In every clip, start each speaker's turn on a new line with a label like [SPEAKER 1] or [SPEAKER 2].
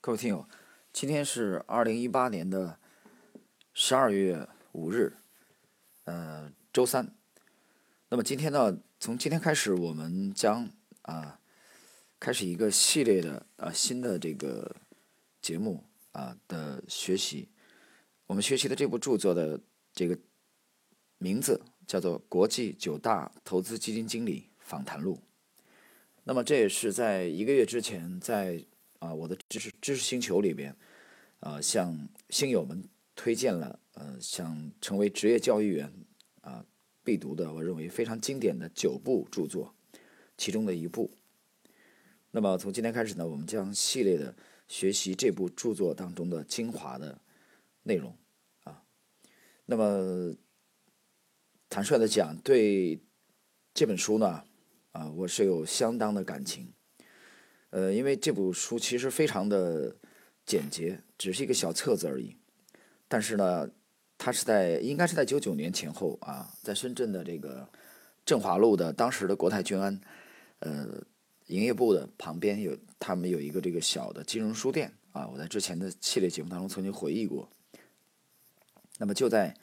[SPEAKER 1] 各位听友，今天是二零一八年的十二月五日，呃，周三。那么今天呢，从今天开始，我们将啊开始一个系列的啊新的这个节目啊的学习。我们学习的这部著作的这个名字叫做《国际九大投资基金经理访谈录》。那么这也是在一个月之前在。啊，我的知识知识星球里边，啊，向星友们推荐了，呃，想成为职业教育员啊必读的，我认为非常经典的九部著作，其中的一部。那么从今天开始呢，我们将系列的学习这部著作当中的精华的内容啊。那么坦率的讲，对这本书呢，啊，我是有相当的感情。呃，因为这部书其实非常的简洁，只是一个小册子而已。但是呢，它是在应该是在九九年前后啊，在深圳的这个振华路的当时的国泰君安呃营业部的旁边有他们有一个这个小的金融书店啊。我在之前的系列节目当中曾经回忆过。那么就在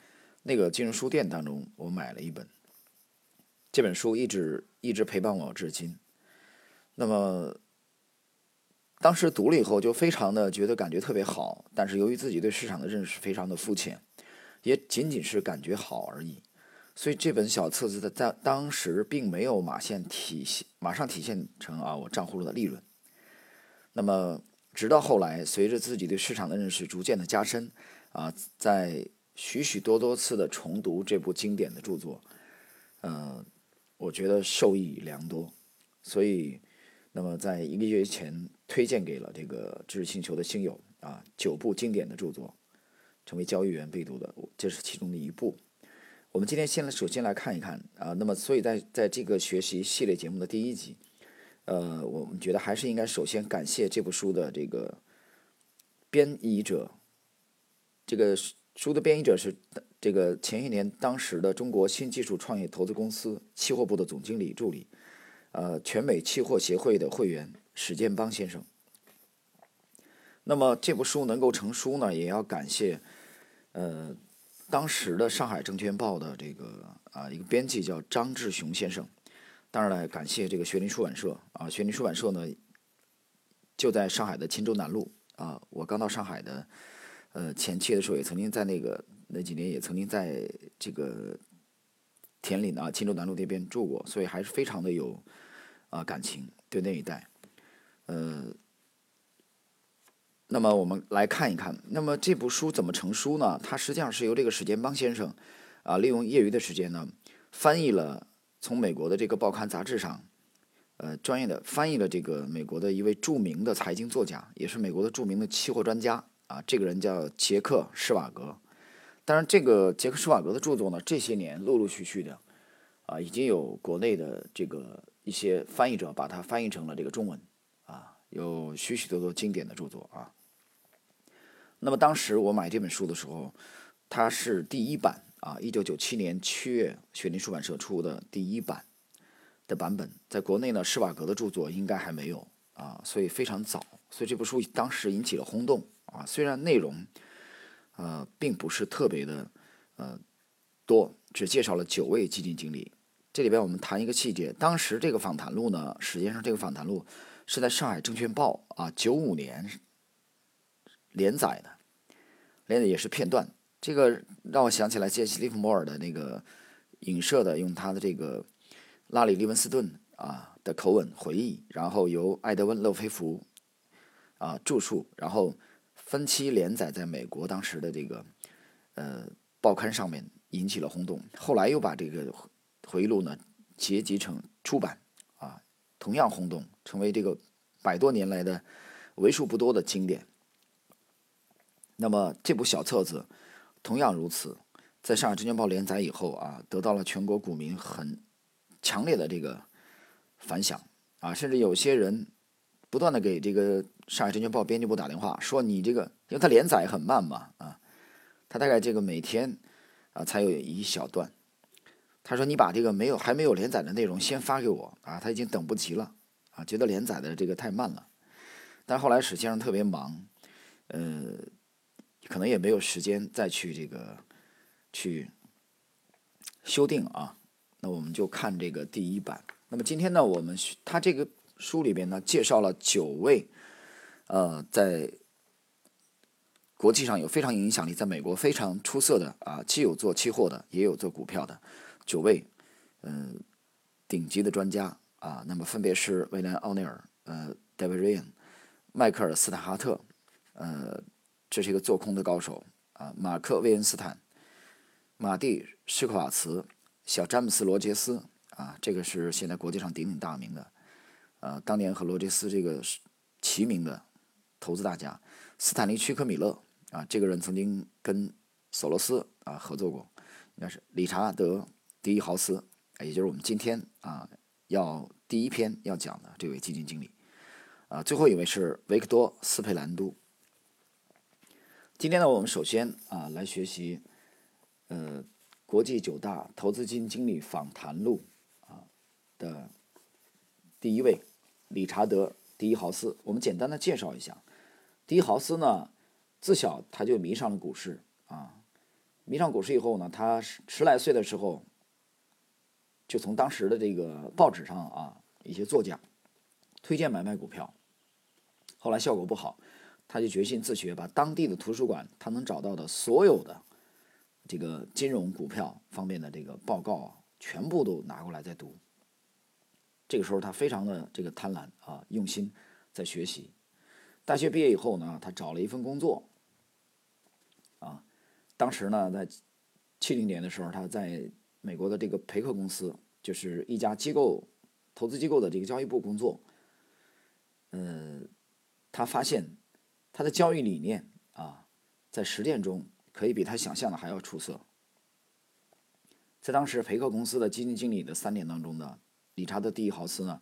[SPEAKER 1] 那个金融书店当中，我买了一本这本书，一直一直陪伴我至今。那么。当时读了以后就非常的觉得感觉特别好，但是由于自己对市场的认识非常的肤浅，也仅仅是感觉好而已，所以这本小册子的在当时并没有马现体现马上体现成啊我账户的利润。那么直到后来，随着自己对市场的认识逐渐的加深，啊，在许许多多次的重读这部经典的著作，呃，我觉得受益良多，所以。那么，在一个月前推荐给了这个知识星球的星友啊，九部经典的著作，成为交易员必读的，这是其中的一部。我们今天先来，首先来看一看啊。那么，所以在在这个学习系列节目的第一集，呃，我们觉得还是应该首先感谢这部书的这个编译者。这个书的编译者是这个前些年当时的中国新技术创业投资公司期货部的总经理助理。呃，全美期货协会的会员史建邦先生。那么这部书能够成书呢，也要感谢呃当时的上海证券报的这个啊一个编辑叫张志雄先生。当然了，感谢这个学林出版社啊，学林出版社呢就在上海的钦州南路啊。我刚到上海的呃前期的时候，也曾经在那个那几年也曾经在这个田岭啊钦州南路那边住过，所以还是非常的有。啊，感情对那一带，呃，那么我们来看一看，那么这部书怎么成书呢？它实际上是由这个史建邦先生啊，利用业余的时间呢，翻译了从美国的这个报刊杂志上，呃，专业的翻译了这个美国的一位著名的财经作家，也是美国的著名的期货专家啊，这个人叫杰克施瓦格。当然，这个杰克施瓦格的著作呢，这些年陆陆续续的啊，已经有国内的这个。一些翻译者把它翻译成了这个中文，有许许多多经典的著作啊。那么当时我买这本书的时候，它是第一版啊，一九九七年七月雪林出版社出的第一版的版本，在国内呢，施瓦格的著作应该还没有啊，所以非常早，所以这部书当时引起了轰动啊。虽然内容呃并不是特别的呃多，只介绍了九位基金经理。这里边我们谈一个细节，当时这个访谈录呢，实际上这个访谈录是在上海证券报啊九五年连载的，连的也是片段。这个让我想起来杰西·利弗莫尔的那个影射的，用他的这个拉里·利文斯顿啊的口吻回忆，然后由艾德温·勒菲弗啊著述，然后分期连载在美国当时的这个呃报刊上面，引起了轰动。后来又把这个。回忆录呢，结集成出版，同样轰动，成为这个百多年来的为数不多的经典。那么这部小册子同样如此，在上海证券报连载以后啊，得到了全国股民很强烈的这个反响啊，甚至有些人不断的给这个上海证券报编辑部打电话，说你这个，因为它连载很慢嘛，啊，它大概这个每天啊才有一小段。他说：“你把这个没有还没有连载的内容先发给我啊，他已经等不及了啊，觉得连载的这个太慢了。但后来史先生特别忙，呃，可能也没有时间再去这个去修订啊。那我们就看这个第一版。那么今天呢，我们他这个书里边呢介绍了九位，呃，在国际上有非常影响力，在美国非常出色的啊，既有做期货的，也有做股票的九位，嗯，顶级的专家啊。那么分别是威廉·奥尼尔、呃，David Ryan、迈克尔·斯坦哈特，呃，这是一个做空的高手啊。马克·威恩斯坦、马蒂·施克瓦茨。小詹姆斯·罗杰斯啊，这个是现在国际上鼎鼎大名的，呃，当年和罗杰斯这个齐名的投资大家。斯坦利·屈克米勒啊，这个人曾经跟索罗斯啊合作过。应该是理查德·迪豪斯，也就是我们今天啊要第一篇要讲的这位基金经理。啊，最后一位是维克多·斯佩兰都。今天呢，我们首先啊来学习，呃。国际九大投资基金经理访谈录啊的第一位，理查德·迪豪斯。我们简单的介绍一下，迪豪斯呢，自小他就迷上了股市啊。迷上股市以后呢，他十来岁的时候，就从当时的这个报纸上啊，一些作家推荐买卖股票，后来效果不好，他就决心自学，把当地的图书馆他能找到的所有的。这个金融股票方面的这个报告啊，全部都拿过来在读。这个时候他非常的这个贪婪啊，用心在学习。大学毕业以后呢，他找了一份工作。啊，当时呢，在七零年的时候，他在美国的这个培克公司，就是一家机构投资机构的这个交易部工作。嗯，他发现他的交易理念啊，在实践中。可以比他想象的还要出色。在当时培克公司的基金经理的三年当中呢，理查德·蒂豪斯呢，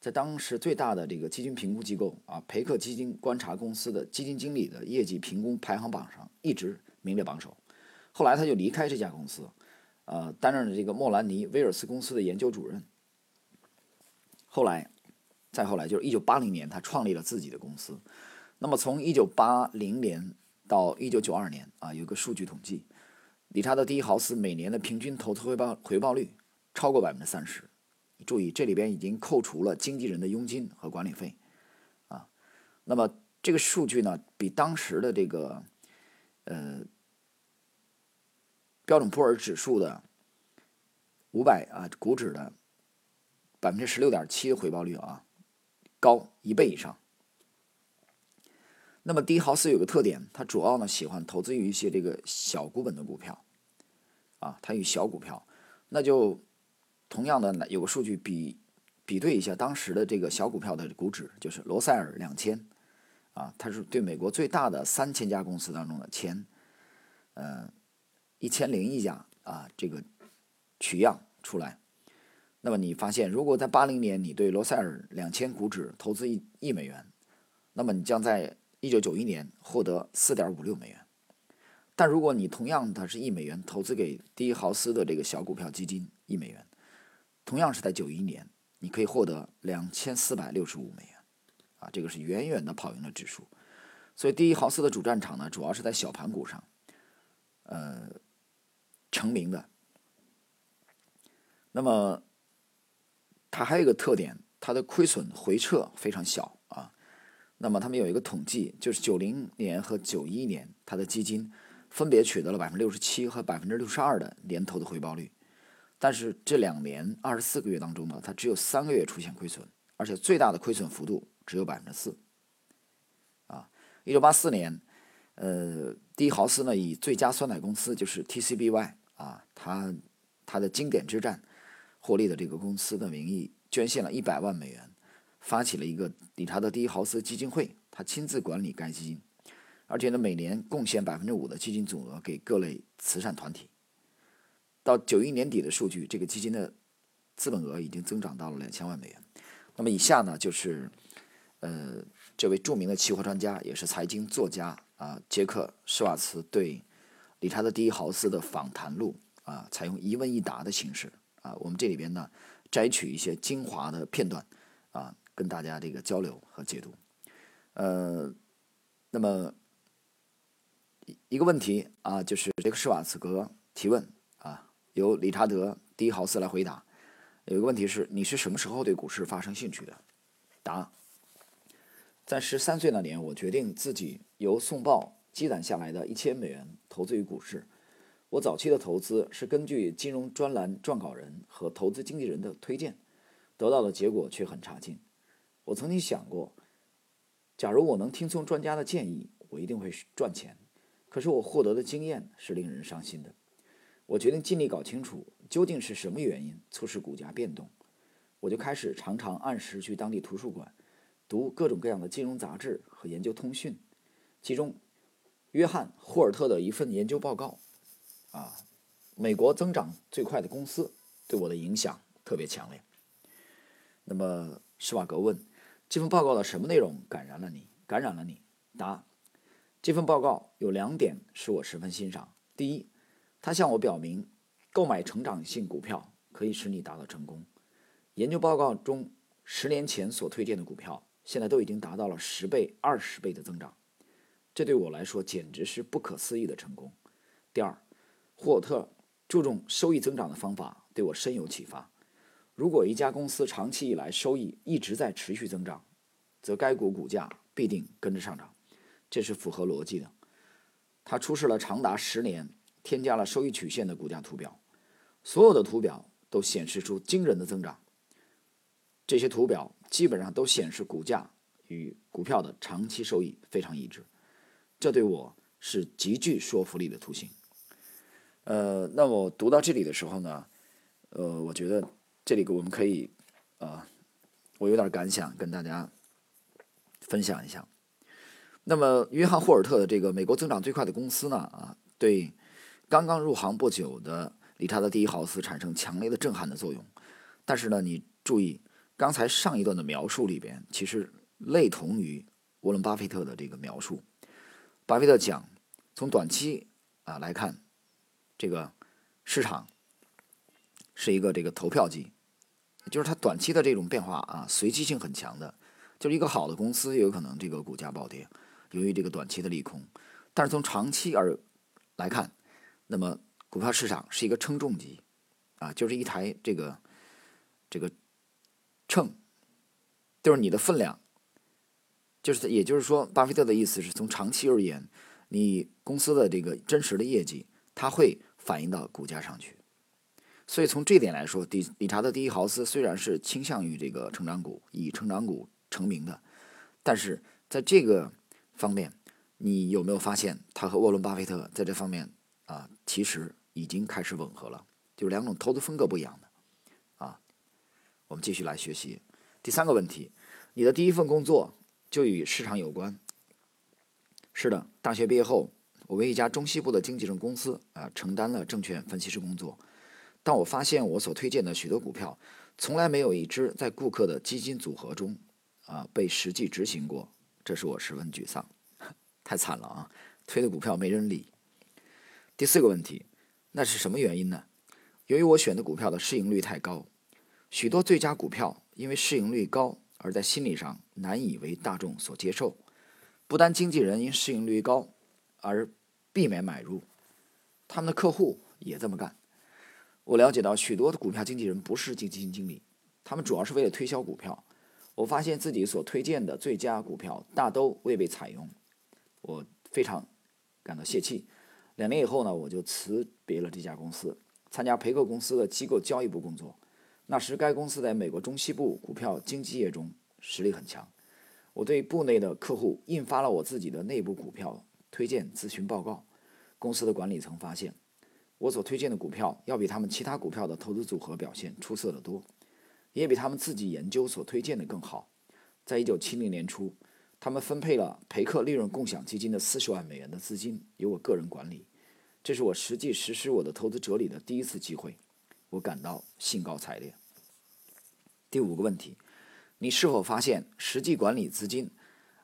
[SPEAKER 1] 在当时最大的这个基金评估机构啊培克基金观察公司的基金经理的业绩评估排行榜上一直名列榜首。后来他就离开这家公司，呃，担任了这个莫兰尼·威尔斯公司的研究主任。后来，再后来就是一九八零年，他创立了自己的公司。那么从一九八零年。到一九九二年啊，有个数据统计，理查德·迪豪斯每年的平均投资回报回报率超过百分之三十。注意，这里边已经扣除了经纪人的佣金和管理费啊。那么这个数据呢，比当时的这个呃标准普尔指数的五百啊股指的百分之十六点七的回报率啊高一倍以上。那么迪豪斯有个特点，他主要呢喜欢投资于一些这个小股本的股票，啊，他与小股票，那就同样的有个数据比比对一下当时的这个小股票的股指，就是罗塞尔两千，啊，它是对美国最大的三千家公司当中的前，呃，一千零一家啊，这个取样出来，那么你发现，如果在八零年你对罗塞尔两千股指投资一亿美元，那么你将在一九九一年获得四点五六美元，但如果你同样它是一美元投资给第一豪斯的这个小股票基金一美元，同样是在九一年，你可以获得两千四百六十五美元，啊，这个是远远的跑赢了指数。所以第一豪斯的主战场呢，主要是在小盘股上，呃，成名的。那么，它还有一个特点，它的亏损回撤非常小啊。那么他们有一个统计，就是九零年和九一年，它的基金分别取得了百分之六十七和百分之六十二的年投的回报率，但是这两年二十四个月当中呢，它只有三个月出现亏损，而且最大的亏损幅度只有百分之四。啊，一九八四年，呃，迪豪斯呢以最佳酸奶公司就是 TCBY 啊，他他的经典之战获利的这个公司的名义捐献了一百万美元。发起了一个理查德·迪豪斯基金会，他亲自管理该基金，而且呢，每年贡献百分之五的基金总额给各类慈善团体。到九一年底的数据，这个基金的资本额已经增长到了两千万美元。那么以下呢，就是呃这位著名的期货专家，也是财经作家啊，杰克·施瓦茨对理查德·迪豪斯的访谈录啊，采用一问一答的形式啊，我们这里边呢摘取一些精华的片段啊。跟大家这个交流和解读，呃，那么一个问题啊，就是这个施瓦茨格提问啊，由理查德·迪豪斯来回答。有一个问题是：你是什么时候对股市发生兴趣的？答：在十三岁那年，我决定自己由送报积攒下来的一千美元投资于股市。我早期的投资是根据金融专栏撰稿人和投资经纪人的推荐，得到的结果却很差劲。我曾经想过，假如我能听从专家的建议，我一定会赚钱。可是我获得的经验是令人伤心的。我决定尽力搞清楚究竟是什么原因促使股价变动。我就开始常常按时去当地图书馆，读各种各样的金融杂志和研究通讯，其中约翰霍尔特的一份研究报告。啊，美国增长最快的公司对我的影响特别强烈。那么施瓦格问：这份报告的什么内容感染了你？感染了你？答：这份报告有两点使我十分欣赏。第一，它向我表明，购买成长性股票可以使你达到成功。研究报告中十年前所推荐的股票，现在都已经达到了十倍、二十倍的增长，这对我来说简直是不可思议的成功。第二。霍尔特注重收益增长的方法对我深有启发。如果一家公司长期以来收益一直在持续增长，则该股股价必定跟着上涨，这是符合逻辑的。他出示了长达十年、添加了收益曲线的股价图表，所有的图表都显示出惊人的增长。这些图表基本上都显示股价与股票的长期收益非常一致，这对我是极具说服力的图形。呃，那我读到这里的时候呢，呃，我觉得这里我们可以，啊，我有点感想跟大家分享一下。那么，约翰霍尔特的这个美国增长最快的公司呢，啊，对刚刚入行不久的理查德·第一豪斯产生强烈的震撼的作用。但是呢，你注意刚才上一段的描述里边，其实类同于沃伦·巴菲特的这个描述。巴菲特讲，从短期啊来看。这个市场是一个这个投票机，就是它短期的这种变化啊，随机性很强的。就是一个好的公司，有可能这个股价暴跌，由于这个短期的利空。但是从长期而来看，那么股票市场是一个称重机啊，就是一台这个这个秤，就是你的分量。就是也就是说，巴菲特的意思是从长期而言，你公司的这个真实的业绩，它会。反映到股价上去，所以从这点来说，理理查德·第一豪斯虽然是倾向于这个成长股，以成长股成名的，但是在这个方面，你有没有发现他和沃伦·巴菲特在这方面啊，其实已经开始吻合了，就是两种投资风格不一样的啊。我们继续来学习第三个问题：你的第一份工作就与市场有关？是的，大学毕业后。我为一家中西部的经纪人公司啊承担了证券分析师工作，但我发现我所推荐的许多股票，从来没有一只在顾客的基金组合中啊被实际执行过，这使我十分沮丧，太惨了啊！推的股票没人理。第四个问题，那是什么原因呢？由于我选的股票的市盈率太高，许多最佳股票因为市盈率高而在心理上难以为大众所接受。不单经纪人因市盈率高。而避免买入，他们的客户也这么干。我了解到许多的股票经纪人不是基金经理，他们主要是为了推销股票。我发现自己所推荐的最佳股票大都未被采用，我非常感到泄气。两年以后呢，我就辞别了这家公司，参加培克公司的机构交易部工作。那时该公司在美国中西部股票经纪业中实力很强。我对部内的客户印发了我自己的内部股票。推荐咨询报告，公司的管理层发现，我所推荐的股票要比他们其他股票的投资组合表现出色得多，也比他们自己研究所推荐的更好。在一九七零年初，他们分配了培克利润共享基金的四十万美元的资金，由我个人管理。这是我实际实施我的投资哲理的第一次机会，我感到兴高采烈。第五个问题，你是否发现实际管理资金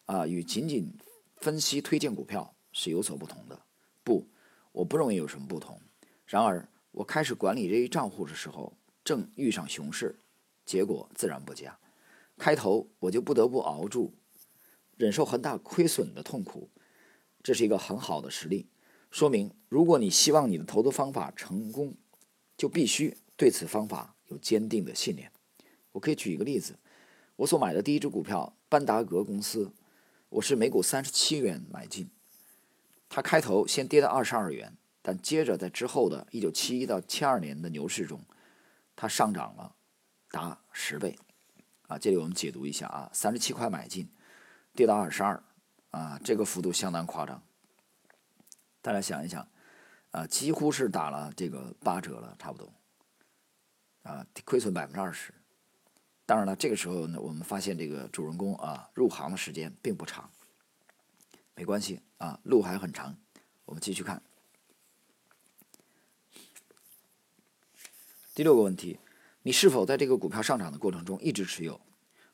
[SPEAKER 1] 啊与仅仅分析推荐股票？是有所不同的，不，我不认为有什么不同。然而，我开始管理这一账户的时候，正遇上熊市，结果自然不佳。开头我就不得不熬住，忍受很大亏损的痛苦，这是一个很好的实例，说明如果你希望你的投资方法成功，就必须对此方法有坚定的信念。我可以举一个例子，我所买的第一只股票班达格公司，我是每股三十七元买进，它开头先跌到二十二元，但接着在之后的一九七一到七二年的牛市中，它上涨了达十倍。啊，这里我们解读一下啊，三十七块买进，跌到二十二，啊，这个幅度相当夸张。大家想一想，啊，几乎是打了这个八折了，差不多，啊，亏损百分之二十。当然了，这个时候呢，我们发现这个主人公啊，入行的时间并不长，没关系啊，路还很长。我们继续看第六个问题。你是否在这个股票上涨的过程中一直持有？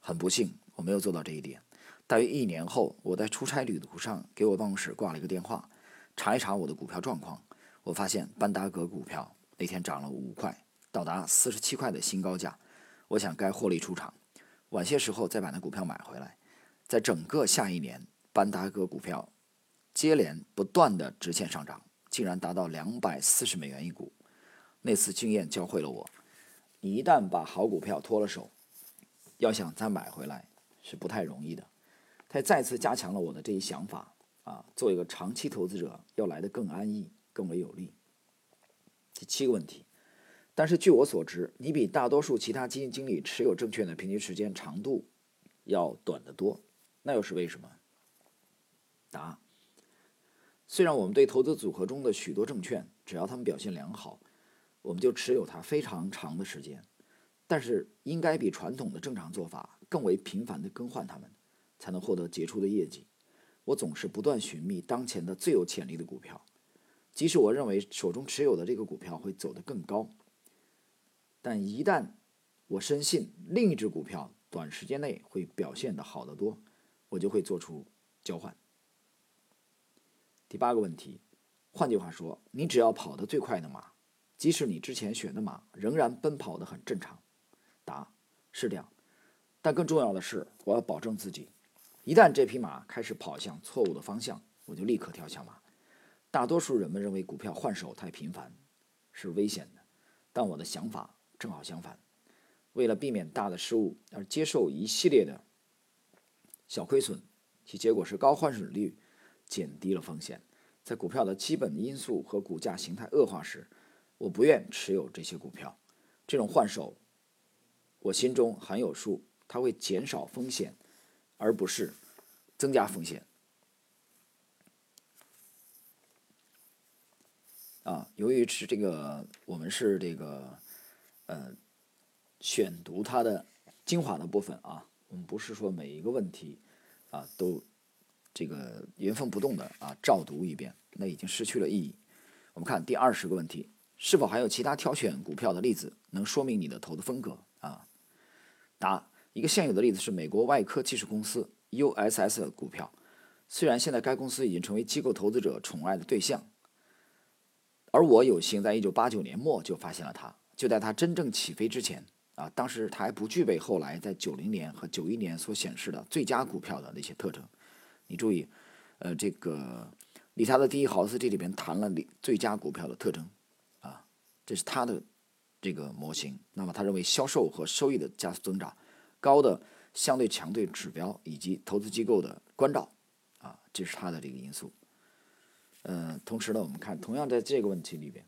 [SPEAKER 1] 很不幸，我没有做到这一点。大约一年后，我在出差旅途上给我办公室挂了一个电话，查一查我的股票状况。我发现班达格股票那天涨了五块，到达四十七块的新高价。我想该获利出场，晚些时候再把那股票买回来。在整个下一年，班达格股票接连不断的直线上涨，竟然达到两百四十美元一股。那次经验教会了我。你一旦把好股票脱了手，要想再买回来是不太容易的。它再次加强了我的这一想法啊，做一个长期投资者要来的更安逸、更为有利。第七个问题，但是据我所知，你比大多数其他基金经理持有证券的平均时间长度要短得多，那又是为什么？答：虽然我们对投资组合中的许多证券，只要他们表现良好。我们就持有它非常长的时间，但是应该比传统的正常做法更为频繁的更换它们，才能获得杰出的业绩。我总是不断寻觅当前的最有潜力的股票，即使我认为手中持有的这个股票会走得更高，但一旦我深信另一只股票短时间内会表现的好得多，我就会做出交换。第八个问题，换句话说，你只要跑得最快的马。即使你之前选的马仍然奔跑得很正常，答是这样，但更重要的是，我要保证自己，一旦这匹马开始跑向错误的方向，我就立刻跳下马。大多数人们认为股票换手太频繁是危险的，但我的想法正好相反。为了避免大的失误而接受一系列的小亏损，其结果是高换手率减低了风险。在股票的基本因素和股价形态恶化时。我不愿持有这些股票，这种换手，我心中很有数，它会减少风险，而不是增加风险。啊，由于是这个，我们是这个，呃，选读它的精华的部分啊，我们不是说每一个问题啊都这个原封不动的啊照读一遍，那已经失去了意义。我们看第二十个问题。是否还有其他挑选股票的例子能说明你的投资风格啊？答：一个现有的例子是美国外科技术公司 USS 股票。虽然现在该公司已经成为机构投资者宠爱的对象，而我有幸在1989年末就发现了它。就在它真正起飞之前啊，当时它还不具备后来在90年和91年所显示的最佳股票的那些特征。你注意，呃，这个理查德·第一豪斯这里边谈了最佳股票的特征啊。这是他的这个模型。那么他认为销售和收益的加速增长、高的相对强对指标以及投资机构的关照，啊，这是他的这个因素。嗯，同时呢，我们看同样在这个问题里边，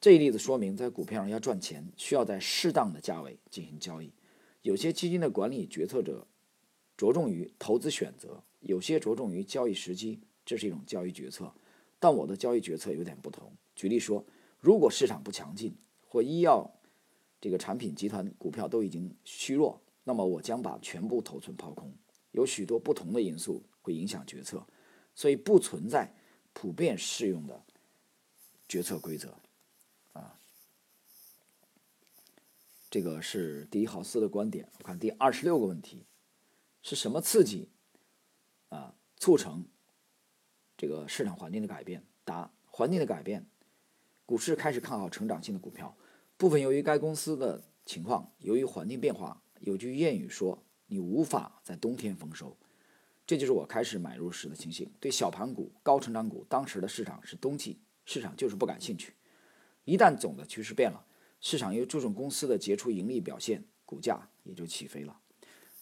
[SPEAKER 1] 这一例子说明，在股票上要赚钱，需要在适当的价位进行交易。有些基金的管理决策者着重于投资选择，有些着重于交易时机，这是一种交易决策。但我的交易决策有点不同。举例说，如果市场不强劲，或医药这个产品集团股票都已经虚弱，那么我将把全部头寸抛空。有许多不同的因素会影响决策，所以不存在普遍适用的决策规则。啊，这个是第一豪斯的观点。我看第二十六个问题，是什么刺激啊促成这个市场环境的改变？答：环境的改变。股市开始看好成长性的股票，部分由于该公司的情况，由于环境变化。有句谚语说：“你无法在冬天丰收。这就是我开始买入时的情形。对小盘股、高成长股，当时的市场是冬季，市场就是不感兴趣。一旦总的趋势变了，市场又注重公司的杰出盈利表现，股价也就起飞了。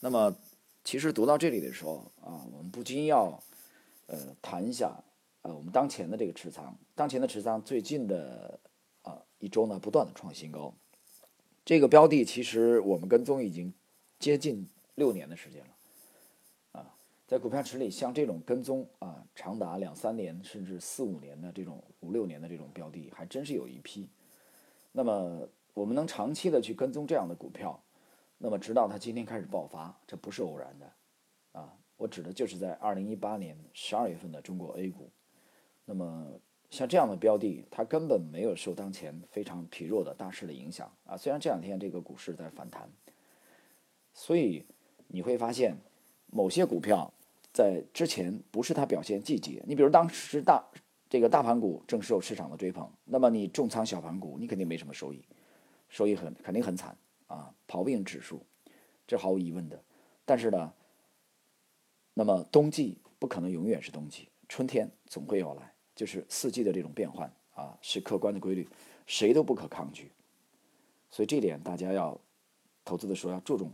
[SPEAKER 1] 那么，其实读到这里的时候啊，我们不禁要呃谈一下呃我们当前的这个持仓，当前的持仓最近的啊一周呢，不断的创新高。这个标的其实我们跟踪已经接近六年的时间了。在股票池里，像这种跟踪啊，长达两三年甚至四五年的这种五六年的这种标的，还真是有一批。那么我们能长期的去跟踪这样的股票，那么直到它今天开始爆发，这不是偶然的啊！我指的就是在二零一八年十二月份的中国 A 股。那么像这样的标的，它根本没有受当前非常疲弱的大势的影响啊。虽然这两天这个股市在反弹，所以你会发现某些股票。在之前不是它表现季节，你比如当时大这个大盘股正受市场的追捧，那么你重仓小盘股，你肯定没什么收益，收益很肯定很惨啊，跑不赢指数，这毫无疑问的。但是呢，那么冬季不可能永远是冬季，春天总会要来，就是四季的这种变换啊，是客观的规律，谁都不可抗拒。所以这点大家要投资的时候要注重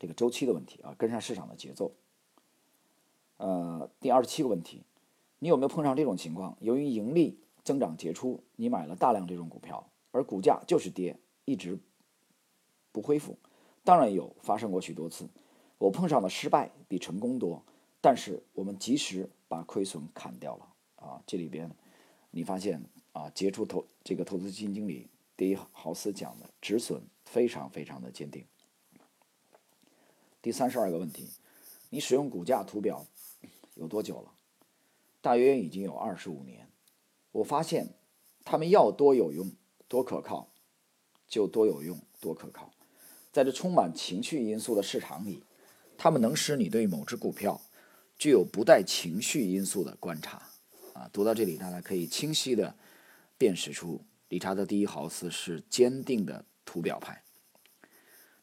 [SPEAKER 1] 这个周期的问题啊，跟上市场的节奏。呃，第二十七个问题，你有没有碰上这种情况？由于盈利增长杰出，你买了大量这种股票，而股价就是跌，一直不恢复。当然有发生过许多次，我碰上的失败比成功多，但是我们及时把亏损砍掉了。啊，这里边你发现啊，杰出投这个投资基金经理第一豪斯讲的止损非常非常的坚定。第三十二个问题，你使用股价图表。有多久了？大约已经有二十五年。我发现，他们要多有用、多可靠，就多有用、多可靠。在这充满情绪因素的市场里，他们能使你对某只股票具有不带情绪因素的观察。啊，读到这里，大家可以清晰的辨识出理查德·第一豪斯是坚定的图表派。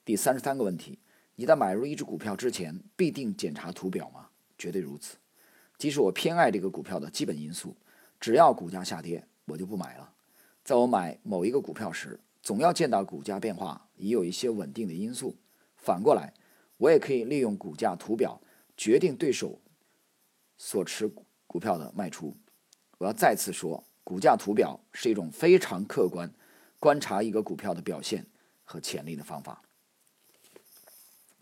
[SPEAKER 1] 第三十三个问题：你在买入一只股票之前，必定检查图表吗？绝对如此。即使我偏爱这个股票的基本因素，只要股价下跌，我就不买了。在我买某一个股票时，总要见到股价变化已有一些稳定的因素。反过来，我也可以利用股价图表决定对手所持股票的卖出。我要再次说，股价图表是一种非常客观观察一个股票的表现和潜力的方法。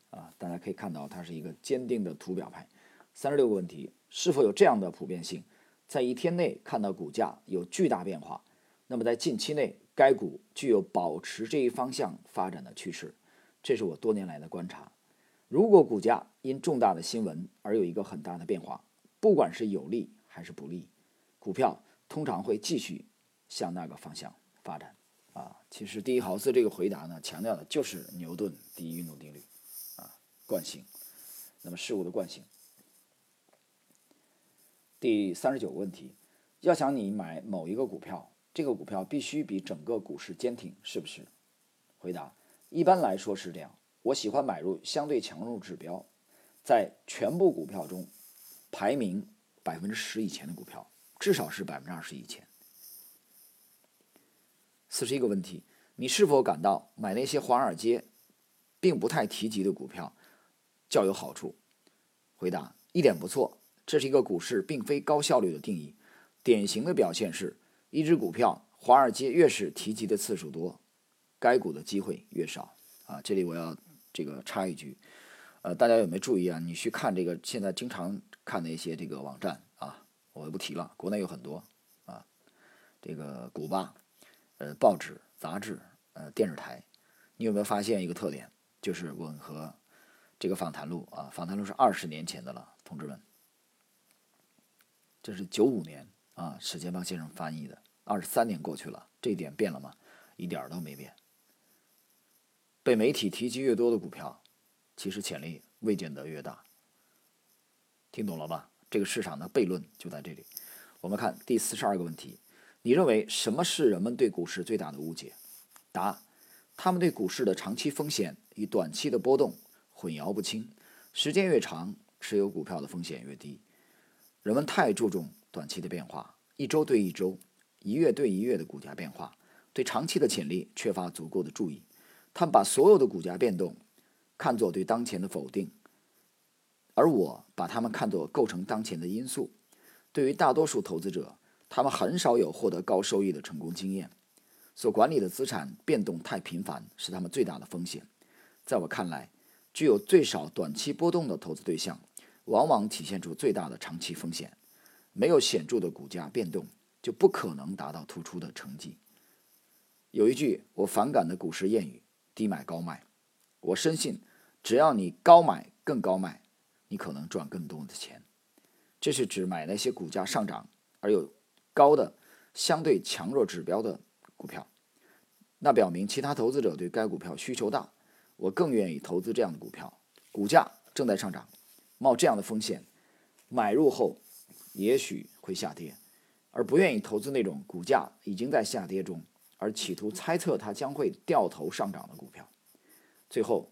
[SPEAKER 1] 啊，大家可以看到，它是一个坚定的图表派。三十六个问题。是否有这样的普遍性，在一天内看到股价有巨大变化，那么在近期内该股具有保持这一方向发展的趋势，这是我多年来的观察。如果股价因重大的新闻而有一个很大的变化，不管是有利还是不利，股票通常会继续向那个方向发展。啊，其实第一豪斯这个回答呢，强调的就是牛顿第一运动定律，啊，惯性，那么事物的惯性。第三十九个问题，要想你买某一个股票，这个股票必须比整个股市坚挺，是不是？回答：一般来说是这样。我喜欢买入相对强弱指标，在全部股票中排名百分之十以前的股票，至少是百分之二十以前。四十一个问题，你是否感到买那些华尔街并不太提及的股票较有好处？回答：一点不错。这是一个股市并非高效率的定义，典型的表现是，一只股票华尔街越是提及的次数多，该股的机会越少。啊，这里我要这个插一句，呃，大家有没有注意啊？你去看这个现在经常看的一些这个网站啊，我就不提了，国内有很多啊，这个古巴，呃，报纸、杂志、呃，电视台，你有没有发现一个特点？就是吻合这个访谈录啊，访谈录是二十年前的了，同志们。这是九五年啊，史建邦先生翻译的。二十三年过去了，这一点变了吗？一点都没变。被媒体提及越多的股票，其实潜力未见得越大。听懂了吧？这个市场的悖论就在这里。我们看第四十二个问题：你认为什么是人们对股市最大的误解？答：他们对股市的长期风险与短期的波动混淆不清，时间越长，持有股票的风险越低。人们太注重短期的变化，一周对一周、一月对一月的股价变化，对长期的潜力缺乏足够的注意。他们把所有的股价变动看作对当前的否定，而我把他们看作构成当前的因素。对于大多数投资者，他们很少有获得高收益的成功经验。所管理的资产变动太频繁，是他们最大的风险。在我看来，具有最少短期波动的投资对象，往往体现出最大的长期风险。没有显著的股价变动，就不可能达到突出的成绩。有一句我反感的股市谚语：“低买高卖。”我深信，只要你高买更高卖，你可能赚更多的钱。这是指买那些股价上涨而有高的相对强弱指标的。股票，那表明其他投资者对该股票需求大，我更愿意投资这样的股票。股价正在上涨，冒这样的风险，买入后也许会下跌，而不愿意投资那种股价已经在下跌中，而企图猜测它将会掉头上涨的股票。最后，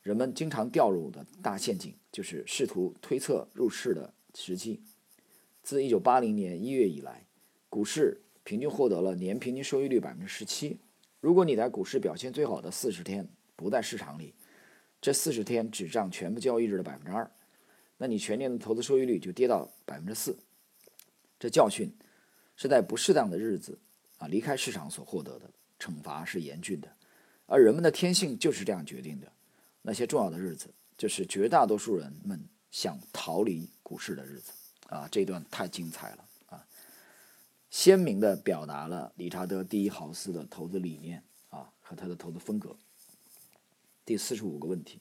[SPEAKER 1] 人们经常掉入的大陷阱就是试图推测入市的时机。自1980年1月以来，股市。平均获得了年平均收益率百分之十七。如果你在股市表现最好的四十天不在市场里，这四十天只占全部交易日的百分之二，那你全年的投资收益率就跌到百分之四。这教训是在不适当的日子啊离开市场所获得的，惩罚是严峻的，而人们的天性就是这样决定的。那些重要的日子，就是绝大多数人们想逃离股市的日子啊！这段太精彩了啊。鲜明的表达了理查德·第一豪斯的投资理念啊和他的投资风格。第四十五个问题，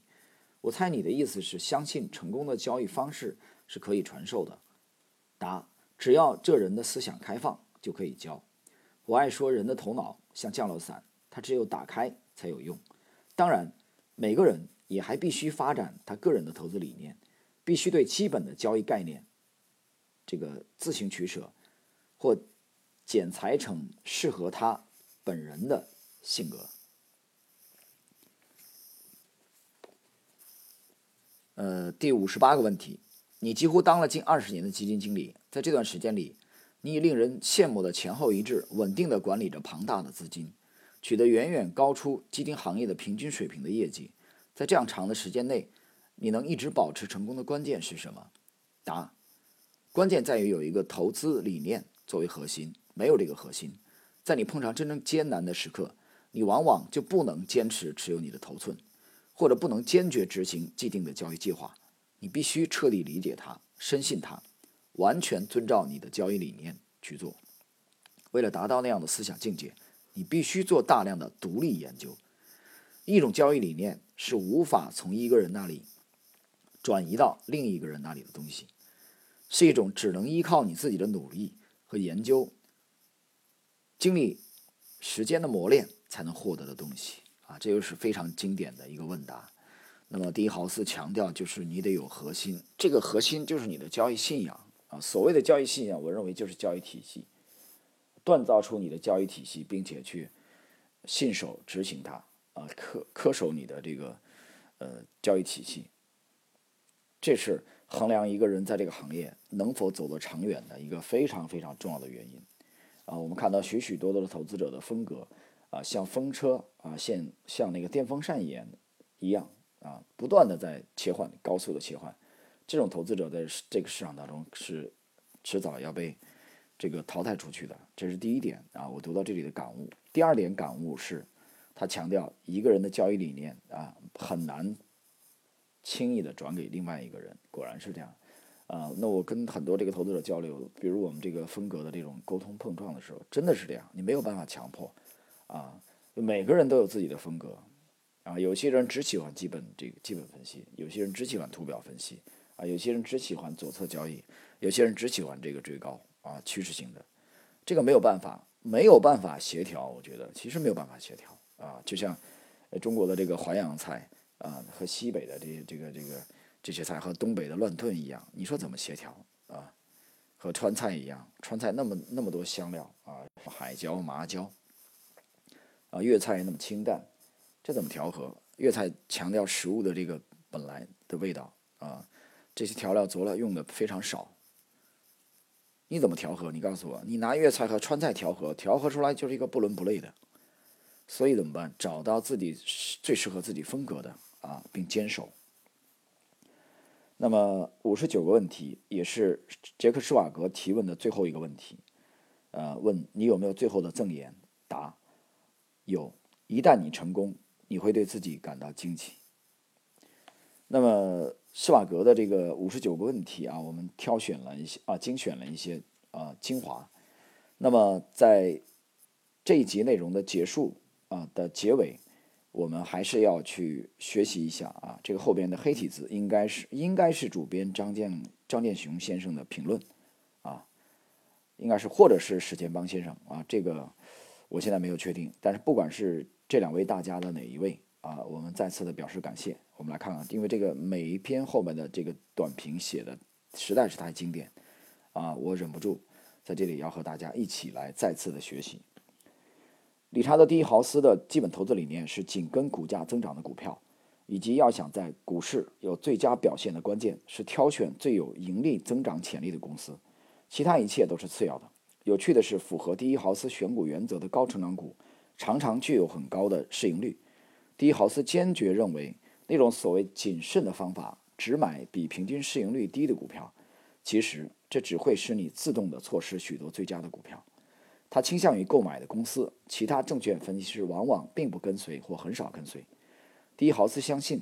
[SPEAKER 1] 我猜你的意思是相信成功的交易方式是可以传授的。答：只要这人的思想开放，就可以教。我爱说人的头脑像降落伞，它只有打开才有用。当然，每个人也还必须发展他个人的投资理念，必须对基本的交易概念这个自行取舍或。剪裁成适合他本人的性格。呃，第五十八个问题，你几乎当了近二十年的基金经理，在这段时间里，你以令人羡慕的前后一致、稳定的管理着庞大的资金，取得远远高出基金行业的平均水平的业绩。在这样长的时间内，你能一直保持成功的关键是什么？答：关键在于有一个投资理念作为核心。没有这个核心，在你碰上真正艰难的时刻，你往往就不能坚持持有你的头寸，或者不能坚决执行既定的交易计划。你必须彻底理解它，深信它，完全遵照你的交易理念去做。为了达到那样的思想境界，你必须做大量的独立研究。一种交易理念是无法从一个人那里转移到另一个人那里的东西，是一种只能依靠你自己的努力和研究。经历时间的磨练才能获得的东西啊，这又是非常经典的一个问答。那么，第一豪斯强调就是你得有核心，这个核心就是你的交易信仰啊。所谓的交易信仰，我认为就是交易体系，锻造出你的交易体系，并且去信守执行它啊，恪恪守你的这个呃交易体系，这是衡量一个人在这个行业能否走得长远的一个非常非常重要的原因。啊，我们看到许许多多的投资者的风格，啊，像风车啊，像像那个电风扇一样一样啊，不断的在切换，高速的切换。这种投资者在这个市场当中是迟早要被这个淘汰出去的，这是第一点啊。我读到这里的感悟。第二点感悟是，他强调一个人的交易理念啊，很难轻易的转给另外一个人。果然是这样。啊，那我跟很多这个投资者交流，比如我们这个风格的这种沟通碰撞的时候，真的是这样，你没有办法强迫，啊，每个人都有自己的风格，啊，有些人只喜欢基本这个基本分析，有些人只喜欢图表分析，啊，有些人只喜欢左侧交易，有些人只喜欢这个追高，啊，趋势性的，这个没有办法，没有办法协调，我觉得其实没有办法协调，啊，就像中国的这个淮扬菜，啊，和西北的这这个这个。这些菜和东北的乱炖一样，你说怎么协调啊？和川菜一样，川菜那么那么多香料啊，海椒、麻椒，啊，粤菜那么清淡，这怎么调和？粤菜强调食物的这个本来的味道啊。这些调料佐料用的非常少。你怎么调和？你告诉我，你拿粤菜和川菜调和，调和出来就是一个不伦不类的。所以怎么办？找到自己最适合自己风格的啊，并坚守。那么五十九个问题，也是杰克施瓦格提问的最后一个问题。呃，问你有没有最后的赠言？答：有。一旦你成功，你会对自己感到惊奇。那么施瓦格的这个五十九个问题啊，我们挑选了一些啊，精选了一些啊精华。那么在这一集内容的结束啊的结尾，我们还是要去学习一下啊，这个后边的黑体字应该是应该是主编张建张建雄先生的评论啊，应该是或者是史建邦先生啊，这个我现在没有确定，但是不管是。这两位大家的哪一位啊？我们再次的表示感谢。我们来看看，因为这个每一篇后面的这个短评写的实在是太经典啊，我忍不住在这里要和大家一起来再次的学习。理查德·第一豪斯的基本投资理念是紧跟股价增长的股票，以及要想在股市有最佳表现的关键是挑选最有盈利增长潜力的公司，其他一切都是次要的。有趣的是，符合第一豪斯选股原则的高成长股。常常具有很高的市盈率。第一豪斯坚决认为，那种所谓谨慎的方法，只买比平均市盈率低的股票，其实这只会使你自动的错失许多最佳的股票。他倾向于购买的公司，其他证券分析师往往并不跟随或很少跟随。第一豪斯相信，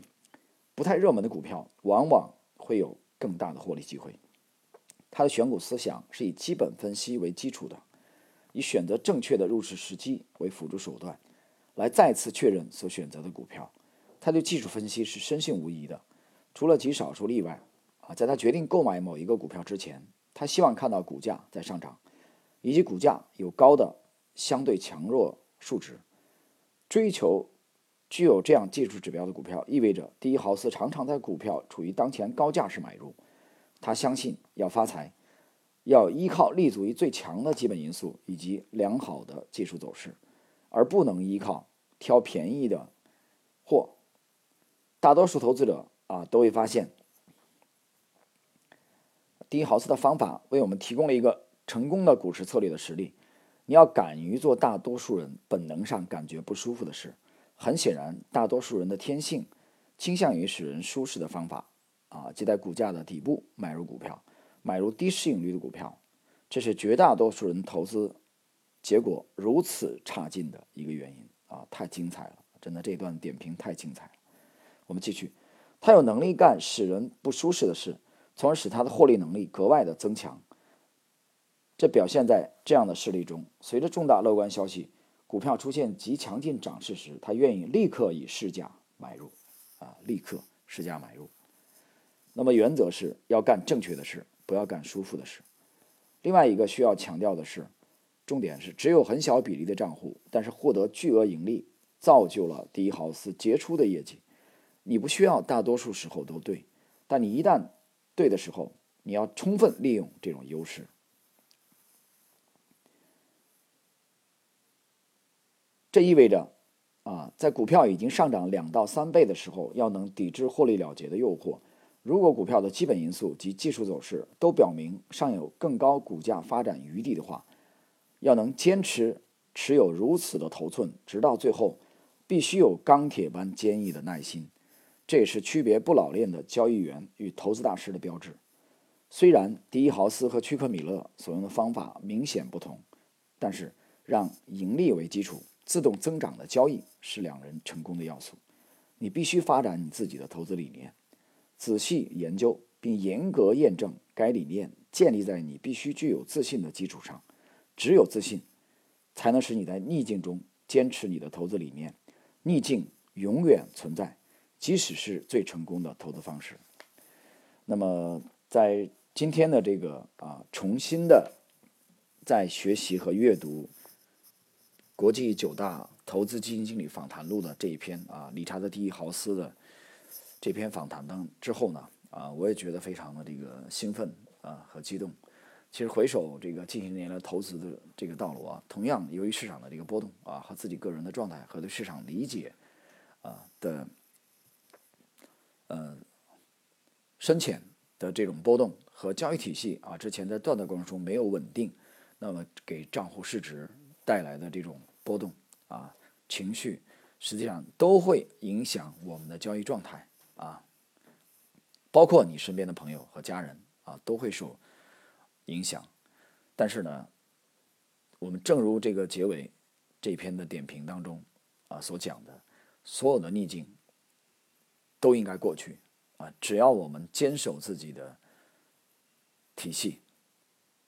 [SPEAKER 1] 不太热门的股票往往会有更大的获利机会。他的选股思想是以基本分析为基础的。以选择正确的入市时机为辅助手段，来再次确认所选择的股票。他对技术分析是深信无疑的，除了极少数例外。啊，在他决定购买某一个股票之前，他希望看到股价在上涨，以及股价有高的相对强弱数值。追求具有这样技术指标的股票，意味着第一豪斯常常在股票处于当前高价时买入。他相信要发财。要依靠立足于最强的基本因素以及良好的技术走势，而不能依靠挑便宜的货。大多数投资者啊都会发现，第一豪斯的方法为我们提供了一个成功的股市策略的实例。你要敢于做大多数人本能上感觉不舒服的事。很显然，大多数人的天性倾向于使人舒适的方法啊，即在股价的底部买入股票。买入低市盈率的股票，这是绝大多数人投资结果如此差劲的一个原因啊！太精彩了，真的这段点评太精彩了。我们继续，他有能力干使人不舒适的事，从而使他的获利能力格外的增强。这表现在这样的事例中：随着重大乐观消息，股票出现极强劲涨势时，他愿意立刻以市价买入，啊，立刻市价买入。那么原则是要干正确的事。不要干舒服的事。另外一个需要强调的是，重点是只有很小比例的账户，但是获得巨额盈利，造就了第一豪斯杰出的业绩。你不需要大多数时候都对，但你一旦对的时候，你要充分利用这种优势。这意味着，啊，在股票已经上涨两到三倍的时候，要能抵制获利了结的诱惑。如果股票的基本因素及技术走势都表明尚有更高股价发展余地的话，要能坚持持有如此的头寸直到最后，必须有钢铁般坚毅的耐心。这也是区别不老练的交易员与投资大师的标志。虽然迪伊豪斯和屈克米勒所用的方法明显不同，但是让盈利为基础、自动增长的交易是两人成功的要素。你必须发展你自己的投资理念。仔细研究并严格验证该理念，建立在你必须具有自信的基础上。只有自信，才能使你在逆境中坚持你的投资理念。逆境永远存在，即使是最成功的投资方式。那么，在今天的这个啊，重新的在学习和阅读国际九大投资基金经理访谈录的这一篇啊，理查德·蒂豪斯的。这篇访谈当之后呢，啊，我也觉得非常的这个兴奋啊和激动。其实回首这个近些年来投资的这个道路啊，同样由于市场的这个波动啊和自己个人的状态和对市场理解啊的，呃深浅的这种波动和交易体系啊之前在断的过程中没有稳定，那么给账户市值带来的这种波动啊情绪，实际上都会影响我们的交易状态啊，包括你身边的朋友和家人啊都会受影响。但是呢，我们正如这个结尾这篇的点评当中啊所讲的，所有的逆境都应该过去。啊，只要我们坚守自己的体系，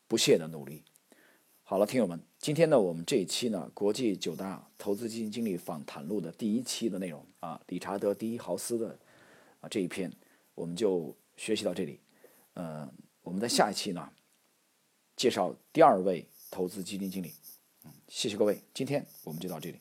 [SPEAKER 1] 不懈的努力。好了，听友们，今天呢，我们这一期呢，国际九大投资基金经理访谈录的第一期的内容啊，理查德·第一豪斯的啊这一篇，我们就学习到这里。呃，我们在下一期呢，介绍第二位投资基金经理。嗯，谢谢各位，今天我们就到这里。